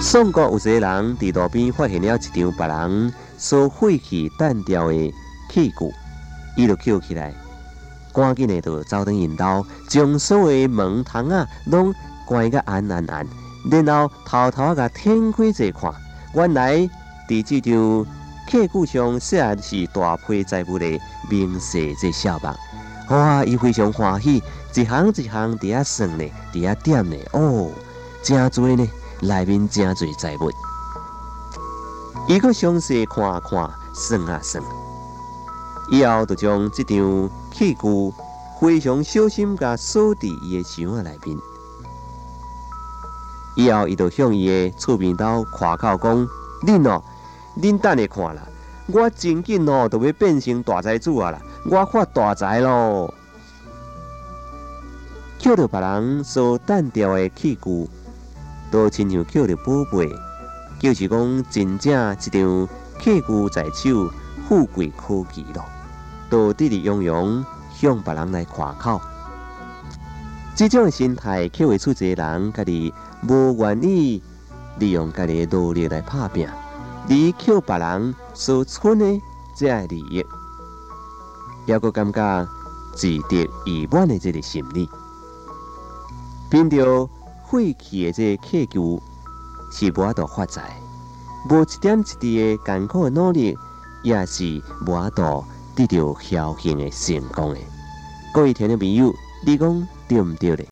宋国有一个人伫路边发现了一张别人所废弃单调的器具，伊就捡起来，赶紧的就走进引导，将所有的门窗啊拢关个暗暗暗，然后偷偷啊甲天开一看，原来伫这张器具上写的是大批财物的明细这小目，哇！伊非常欢喜，一行一行伫遐算呢，伫遐点呢，哦，真多呢。内面真侪财物，伊阁详细看看，算啊算，以后就将这张器具非常小心甲锁伫伊的箱仔内面。以后伊就向伊的厝边头夸口讲：“恁哦，恁等下看啦，我真紧哦，就要变成大财主啊啦！我发大财咯！”捡到别人所单调的器具。都亲像叫着宝贝，就是讲真正一张器具在手，富贵可期咯。都得意洋洋向别人来夸口，这种心态，却会出一个人家己无愿意利用家己的努力来拍拼，而扣别人所存的这利益，也个感觉自得意满的这个心理，变着。废弃的这器具是无法度发财，无一点一滴的艰苦的努力，也是无法度得到侥幸的成功的。各位听众朋友，你讲对唔对咧？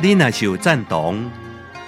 你若是有赞同？